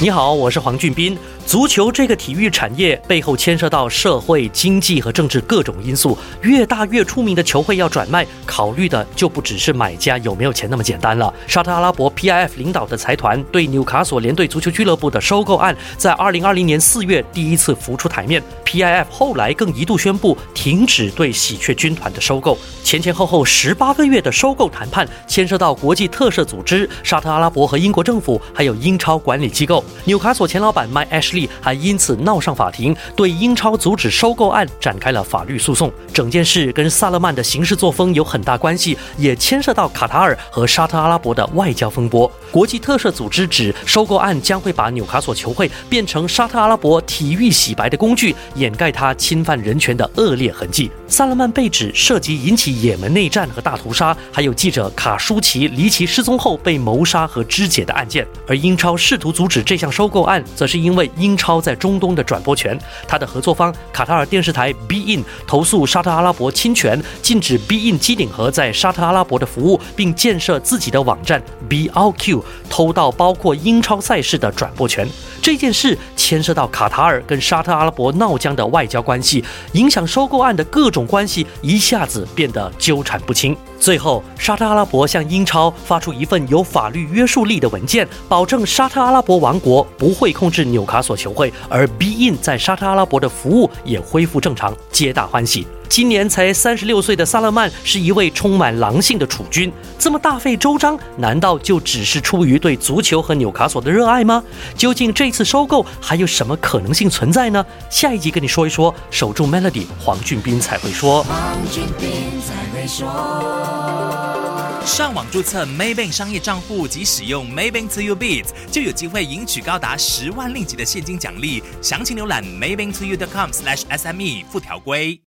你好，我是黄俊斌。足球这个体育产业背后牵涉到社会、经济和政治各种因素，越大越出名的球会要转卖，考虑的就不只是买家有没有钱那么简单了。沙特阿拉伯 PIF 领导的财团对纽卡索联队足球俱乐部的收购案，在2020年4月第一次浮出台面。PIF 后来更一度宣布停止对喜鹊军团的收购。前前后后十八个月的收购谈判，牵涉到国际特赦组织、沙特阿拉伯和英国政府，还有英超管理机构。纽卡索前老板 Mike Ashley。还因此闹上法庭，对英超阻止收购案展开了法律诉讼。整件事跟萨勒曼的行事作风有很大关系，也牵涉到卡塔尔和沙特阿拉伯的外交风波。国际特赦组织指收购案将会把纽卡索球会变成沙特阿拉伯体育洗白的工具，掩盖他侵犯人权的恶劣痕迹。萨勒曼被指涉及引起也门内战和大屠杀，还有记者卡舒奇离奇失踪后被谋杀和肢解的案件。而英超试图阻止这项收购案，则是因为英超在中东的转播权。他的合作方卡塔尔电视台 b in 投诉沙特阿拉伯侵权，禁止 b in 机顶盒在沙特阿拉伯的服务，并建设自己的网站 BRQ，。偷盗包括英超赛事的转播权，这件事牵涉到卡塔尔跟沙特阿拉伯闹僵的外交关系，影响收购案的各种关系，一下子变得纠缠不清。最后，沙特阿拉伯向英超发出一份有法律约束力的文件，保证沙特阿拉伯王国不会控制纽卡索球会，而 Bein 在沙特阿拉伯的服务也恢复正常，皆大欢喜。今年才三十六岁的萨勒曼是一位充满狼性的储君，这么大费周章，难道就只是出于对足球和纽卡索的热爱吗？究竟这次收购还有什么可能性存在呢？下一集跟你说一说。守住 Melody，黄俊斌才会说。黄俊斌才会说。上网注册 Maybank 商业账户及使用 Maybank To You Beats，就有机会赢取高达十万令吉的现金奖励。详情浏览 Maybank To You.com/SME 附条规。